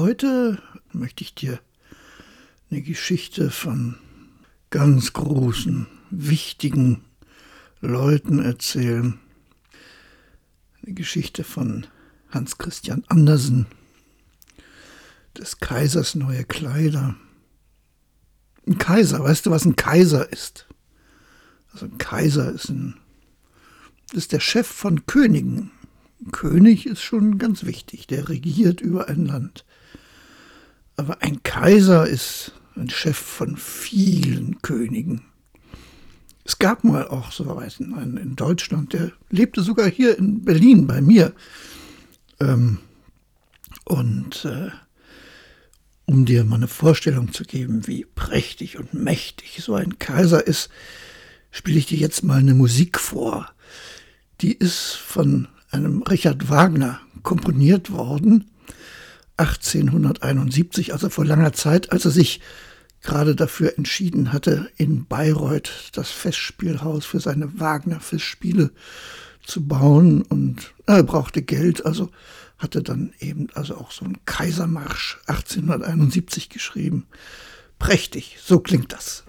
Heute möchte ich dir eine Geschichte von ganz großen, wichtigen Leuten erzählen. Eine Geschichte von Hans Christian Andersen, des Kaisers neue Kleider. Ein Kaiser, weißt du, was ein Kaiser ist? Also ein Kaiser ist, ein, ist der Chef von Königen. König ist schon ganz wichtig, der regiert über ein Land. Aber ein Kaiser ist ein Chef von vielen Königen. Es gab mal auch so einen in Deutschland, der lebte sogar hier in Berlin bei mir. Ähm, und äh, um dir mal eine Vorstellung zu geben, wie prächtig und mächtig so ein Kaiser ist, spiele ich dir jetzt mal eine Musik vor. Die ist von einem Richard Wagner komponiert worden, 1871, also vor langer Zeit, als er sich gerade dafür entschieden hatte, in Bayreuth das Festspielhaus für seine Wagner-Festspiele zu bauen und er brauchte Geld, also hatte dann eben also auch so einen Kaisermarsch 1871 geschrieben. Prächtig, so klingt das.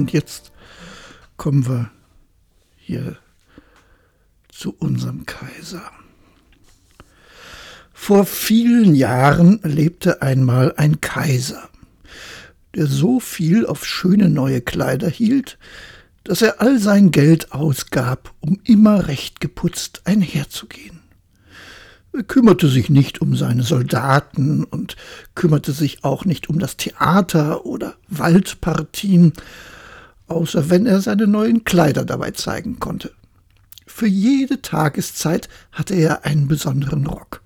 Und jetzt kommen wir hier zu unserem Kaiser. Vor vielen Jahren lebte einmal ein Kaiser, der so viel auf schöne neue Kleider hielt, dass er all sein Geld ausgab, um immer recht geputzt einherzugehen. Er kümmerte sich nicht um seine Soldaten und kümmerte sich auch nicht um das Theater oder Waldpartien, außer wenn er seine neuen Kleider dabei zeigen konnte. Für jede Tageszeit hatte er einen besonderen Rock.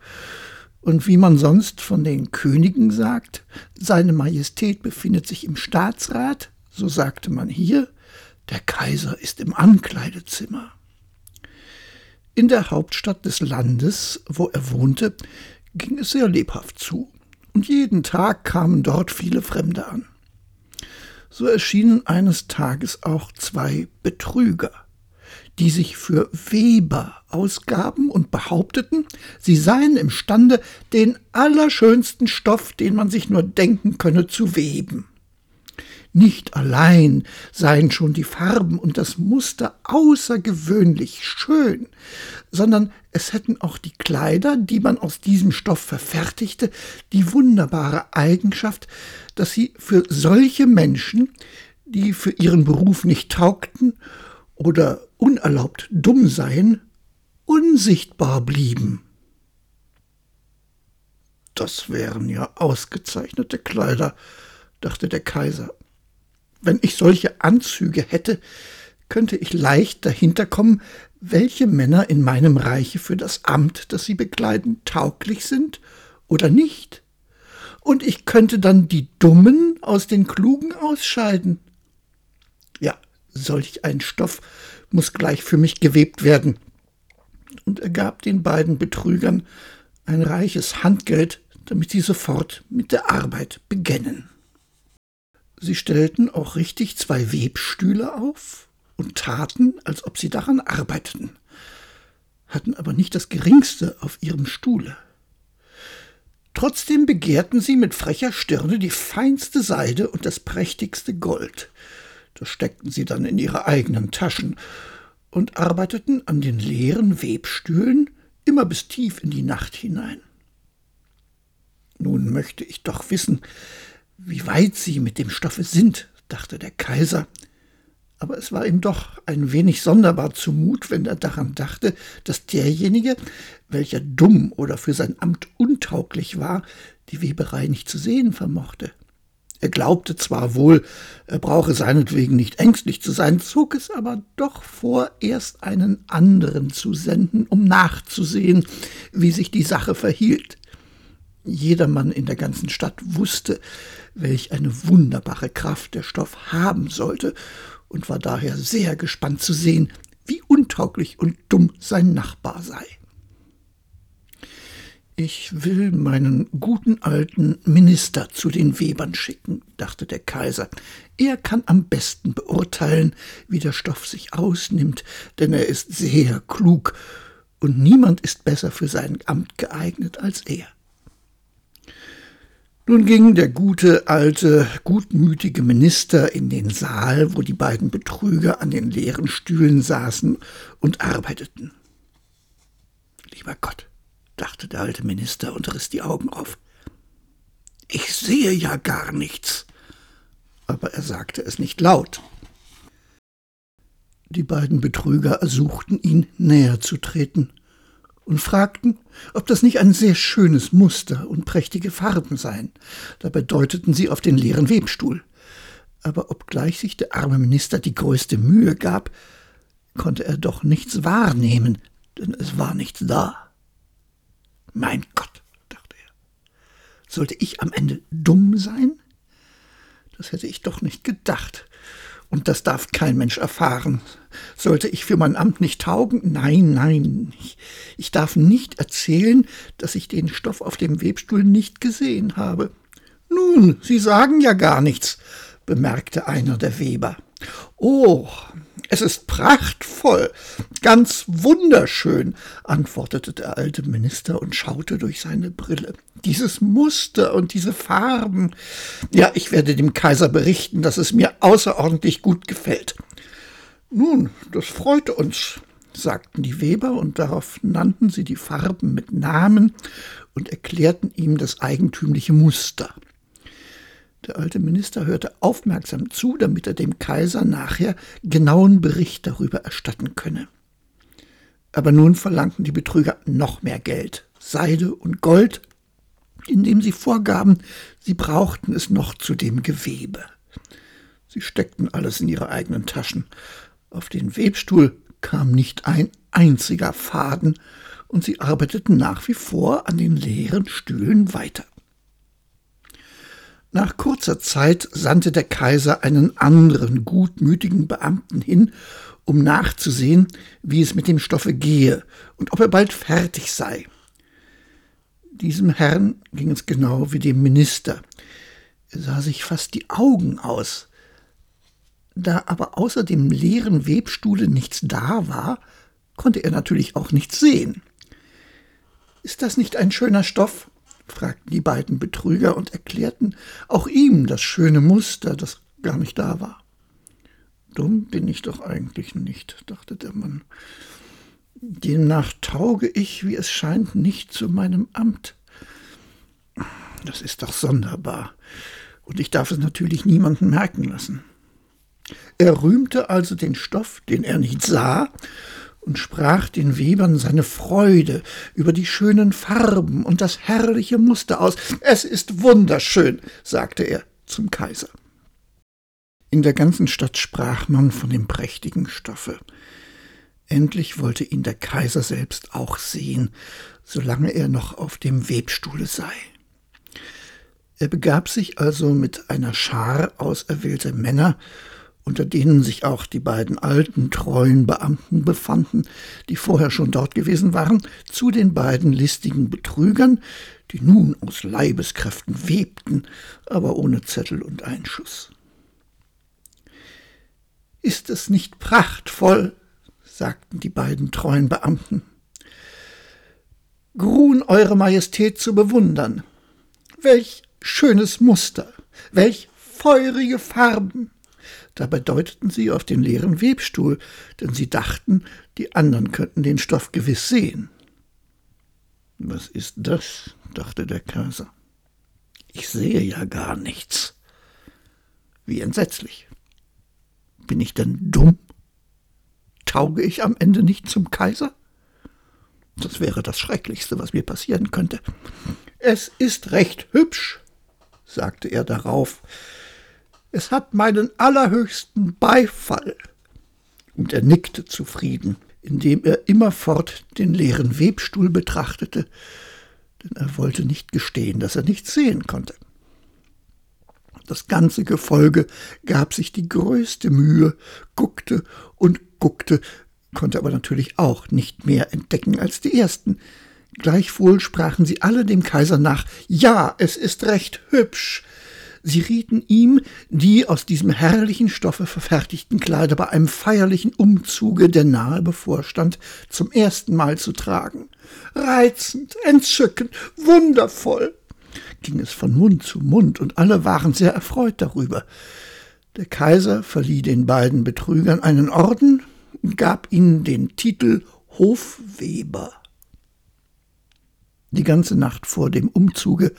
Und wie man sonst von den Königen sagt, seine Majestät befindet sich im Staatsrat, so sagte man hier, der Kaiser ist im Ankleidezimmer. In der Hauptstadt des Landes, wo er wohnte, ging es sehr lebhaft zu, und jeden Tag kamen dort viele Fremde an so erschienen eines Tages auch zwei Betrüger, die sich für Weber ausgaben und behaupteten, sie seien imstande, den allerschönsten Stoff, den man sich nur denken könne, zu weben. Nicht allein seien schon die Farben und das Muster außergewöhnlich schön, sondern es hätten auch die Kleider, die man aus diesem Stoff verfertigte, die wunderbare Eigenschaft, dass sie für solche Menschen, die für ihren Beruf nicht taugten oder unerlaubt dumm seien, unsichtbar blieben. Das wären ja ausgezeichnete Kleider, dachte der Kaiser. Wenn ich solche Anzüge hätte, könnte ich leicht dahinter kommen, welche Männer in meinem Reiche für das Amt, das sie bekleiden, tauglich sind oder nicht. Und ich könnte dann die Dummen aus den Klugen ausscheiden. Ja, solch ein Stoff muss gleich für mich gewebt werden. Und er gab den beiden Betrügern ein reiches Handgeld, damit sie sofort mit der Arbeit beginnen. Sie stellten auch richtig zwei Webstühle auf und taten, als ob sie daran arbeiteten, hatten aber nicht das geringste auf ihrem Stuhle. Trotzdem begehrten sie mit frecher Stirne die feinste Seide und das prächtigste Gold. Das steckten sie dann in ihre eigenen Taschen und arbeiteten an den leeren Webstühlen immer bis tief in die Nacht hinein. Nun möchte ich doch wissen, wie weit sie mit dem Stoffe sind, dachte der Kaiser, aber es war ihm doch ein wenig sonderbar zumut, wenn er daran dachte, dass derjenige, welcher dumm oder für sein Amt untauglich war, die Weberei nicht zu sehen vermochte. Er glaubte zwar wohl, er brauche seinetwegen nicht ängstlich zu sein, zog es aber doch vor, erst einen anderen zu senden, um nachzusehen, wie sich die Sache verhielt. Jedermann in der ganzen Stadt wusste, welch eine wunderbare Kraft der Stoff haben sollte und war daher sehr gespannt zu sehen, wie untauglich und dumm sein Nachbar sei. Ich will meinen guten alten Minister zu den Webern schicken, dachte der Kaiser. Er kann am besten beurteilen, wie der Stoff sich ausnimmt, denn er ist sehr klug, und niemand ist besser für sein Amt geeignet als er. Nun ging der gute, alte, gutmütige Minister in den Saal, wo die beiden Betrüger an den leeren Stühlen saßen und arbeiteten. Lieber Gott, dachte der alte Minister und riss die Augen auf. Ich sehe ja gar nichts. Aber er sagte es nicht laut. Die beiden Betrüger ersuchten ihn, näher zu treten und fragten, ob das nicht ein sehr schönes Muster und prächtige Farben seien. Dabei deuteten sie auf den leeren Webstuhl. Aber obgleich sich der arme Minister die größte Mühe gab, konnte er doch nichts wahrnehmen, denn es war nichts da. Mein Gott, dachte er, sollte ich am Ende dumm sein? Das hätte ich doch nicht gedacht. Und das darf kein Mensch erfahren. Sollte ich für mein Amt nicht taugen? Nein, nein. Ich, ich darf nicht erzählen, dass ich den Stoff auf dem Webstuhl nicht gesehen habe. Nun, Sie sagen ja gar nichts, bemerkte einer der Weber. Oh, es ist prachtvoll, ganz wunderschön, antwortete der alte Minister und schaute durch seine Brille. Dieses Muster und diese Farben. Ja, ich werde dem Kaiser berichten, dass es mir außerordentlich gut gefällt. Nun, das freut uns, sagten die Weber, und darauf nannten sie die Farben mit Namen und erklärten ihm das eigentümliche Muster. Der alte Minister hörte aufmerksam zu, damit er dem Kaiser nachher genauen Bericht darüber erstatten könne. Aber nun verlangten die Betrüger noch mehr Geld, Seide und Gold, indem sie vorgaben, sie brauchten es noch zu dem Gewebe. Sie steckten alles in ihre eigenen Taschen. Auf den Webstuhl kam nicht ein einziger Faden, und sie arbeiteten nach wie vor an den leeren Stühlen weiter. Nach kurzer Zeit sandte der Kaiser einen anderen gutmütigen Beamten hin, um nachzusehen, wie es mit dem Stoffe gehe und ob er bald fertig sei. Diesem Herrn ging es genau wie dem Minister. Er sah sich fast die Augen aus. Da aber außer dem leeren Webstuhle nichts da war, konnte er natürlich auch nichts sehen. Ist das nicht ein schöner Stoff? Fragten die beiden Betrüger und erklärten auch ihm das schöne Muster, das gar nicht da war. Dumm bin ich doch eigentlich nicht, dachte der Mann. Demnach tauge ich, wie es scheint, nicht zu meinem Amt. Das ist doch sonderbar, und ich darf es natürlich niemanden merken lassen. Er rühmte also den Stoff, den er nicht sah, und sprach den Webern seine Freude über die schönen Farben und das herrliche Muster aus. Es ist wunderschön, sagte er zum Kaiser. In der ganzen Stadt sprach man von dem prächtigen Stoffe. Endlich wollte ihn der Kaiser selbst auch sehen, solange er noch auf dem Webstuhle sei. Er begab sich also mit einer Schar auserwählter Männer unter denen sich auch die beiden alten, treuen Beamten befanden, die vorher schon dort gewesen waren, zu den beiden listigen Betrügern, die nun aus Leibeskräften webten, aber ohne Zettel und Einschuss. Ist es nicht prachtvoll? sagten die beiden treuen Beamten. Grun Eure Majestät zu bewundern. Welch schönes Muster, welch feurige Farben, Dabei deuteten sie auf den leeren Webstuhl, denn sie dachten, die anderen könnten den Stoff gewiss sehen. Was ist das? dachte der Kaiser. Ich sehe ja gar nichts. Wie entsetzlich. Bin ich denn dumm? Tauge ich am Ende nicht zum Kaiser? Das wäre das Schrecklichste, was mir passieren könnte. Es ist recht hübsch, sagte er darauf, es hat meinen allerhöchsten Beifall. Und er nickte zufrieden. indem er immerfort den leeren Webstuhl betrachtete, denn er wollte nicht gestehen, dass er nichts sehen konnte. Das ganze Gefolge gab sich die größte Mühe, guckte und guckte, konnte aber natürlich auch nicht mehr entdecken als die ersten. Gleichwohl sprachen sie alle dem Kaiser nach Ja, es ist recht hübsch. Sie rieten ihm, die aus diesem herrlichen Stoffe verfertigten Kleider bei einem feierlichen Umzuge, der nahe bevorstand, zum ersten Mal zu tragen. Reizend, entzückend, wundervoll ging es von Mund zu Mund, und alle waren sehr erfreut darüber. Der Kaiser verlieh den beiden Betrügern einen Orden und gab ihnen den Titel Hofweber. Die ganze Nacht vor dem Umzuge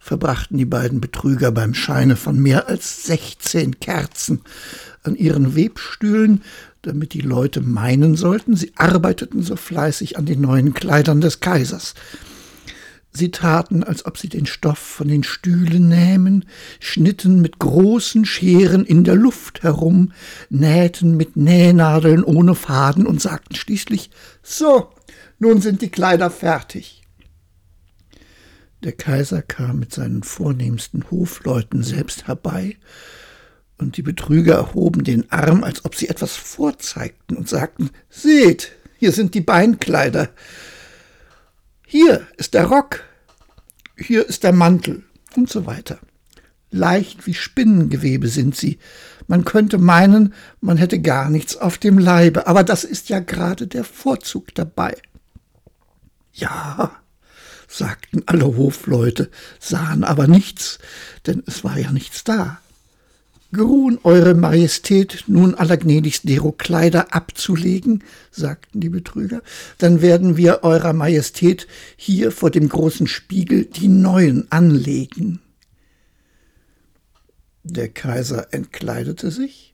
verbrachten die beiden Betrüger beim Scheine von mehr als sechzehn Kerzen an ihren Webstühlen, damit die Leute meinen sollten, sie arbeiteten so fleißig an den neuen Kleidern des Kaisers. Sie taten, als ob sie den Stoff von den Stühlen nähmen, schnitten mit großen Scheren in der Luft herum, nähten mit Nähnadeln ohne Faden und sagten schließlich So, nun sind die Kleider fertig. Der Kaiser kam mit seinen vornehmsten Hofleuten selbst herbei, und die Betrüger erhoben den Arm, als ob sie etwas vorzeigten und sagten Seht, hier sind die Beinkleider, hier ist der Rock, hier ist der Mantel und so weiter. Leicht wie Spinnengewebe sind sie. Man könnte meinen, man hätte gar nichts auf dem Leibe, aber das ist ja gerade der Vorzug dabei. Ja, sagten alle Hofleute, sahen aber nichts, denn es war ja nichts da geruhen Eure Majestät nun allergnädigst dero Kleider abzulegen, sagten die Betrüger, dann werden wir Eurer Majestät hier vor dem großen Spiegel die neuen anlegen. Der Kaiser entkleidete sich,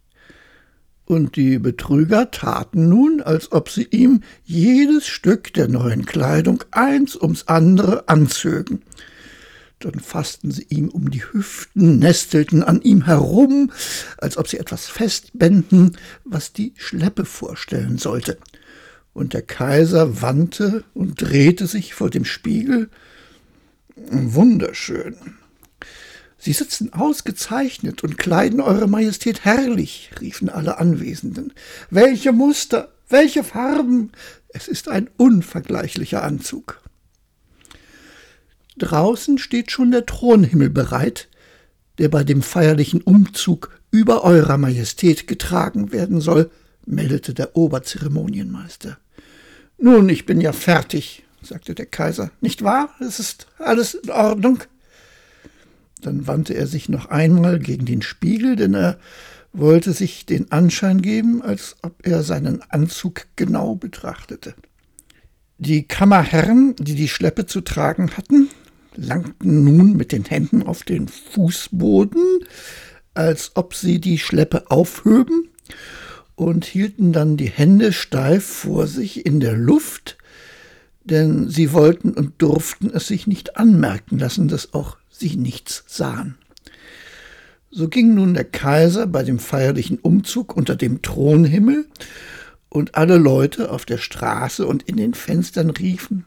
und die Betrüger taten nun, als ob sie ihm jedes Stück der neuen Kleidung eins ums andere anzögen. Dann fassten sie ihm um die Hüften, nestelten an ihm herum, als ob sie etwas festbänden, was die Schleppe vorstellen sollte. Und der Kaiser wandte und drehte sich vor dem Spiegel. Wunderschön. Sie sitzen ausgezeichnet und kleiden Eure Majestät herrlich, riefen alle Anwesenden. Welche Muster, welche Farben! Es ist ein unvergleichlicher Anzug. Draußen steht schon der Thronhimmel bereit, der bei dem feierlichen Umzug über Eurer Majestät getragen werden soll, meldete der Oberzeremonienmeister. Nun, ich bin ja fertig, sagte der Kaiser. Nicht wahr? Es ist alles in Ordnung. Dann wandte er sich noch einmal gegen den Spiegel, denn er wollte sich den Anschein geben, als ob er seinen Anzug genau betrachtete. Die Kammerherren, die die Schleppe zu tragen hatten, langten nun mit den Händen auf den Fußboden, als ob sie die Schleppe aufhöben, und hielten dann die Hände steif vor sich in der Luft, denn sie wollten und durften es sich nicht anmerken lassen, dass auch sie nichts sahen. So ging nun der Kaiser bei dem feierlichen Umzug unter dem Thronhimmel, und alle Leute auf der Straße und in den Fenstern riefen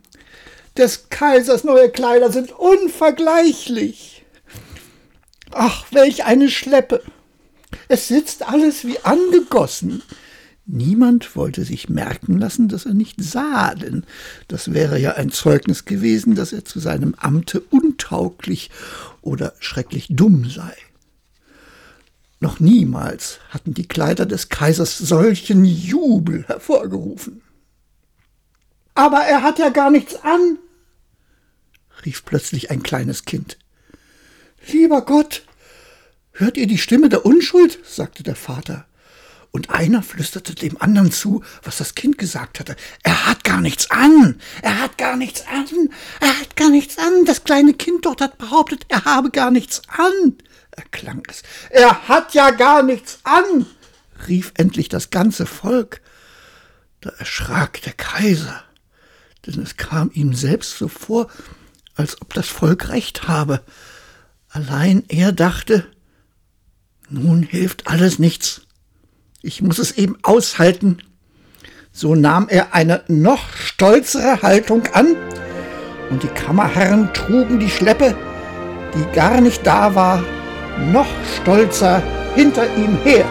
des Kaisers neue Kleider sind unvergleichlich. Ach, welch eine Schleppe. Es sitzt alles wie angegossen. Niemand wollte sich merken lassen, dass er nicht sah, denn das wäre ja ein Zeugnis gewesen, dass er zu seinem Amte untauglich oder schrecklich dumm sei. Noch niemals hatten die Kleider des Kaisers solchen Jubel hervorgerufen. Aber er hat ja gar nichts an, rief plötzlich ein kleines Kind. Lieber Gott, hört ihr die Stimme der Unschuld? sagte der Vater. Und einer flüsterte dem anderen zu, was das Kind gesagt hatte. Er hat gar nichts an. Er hat gar nichts an. Er hat gar nichts an. Das kleine Kind dort hat behauptet, er habe gar nichts an. erklang es. Er hat ja gar nichts an, rief endlich das ganze Volk. Da erschrak der Kaiser denn es kam ihm selbst so vor, als ob das Volk recht habe. Allein er dachte, nun hilft alles nichts. Ich muss es eben aushalten. So nahm er eine noch stolzere Haltung an, und die Kammerherren trugen die Schleppe, die gar nicht da war, noch stolzer hinter ihm her.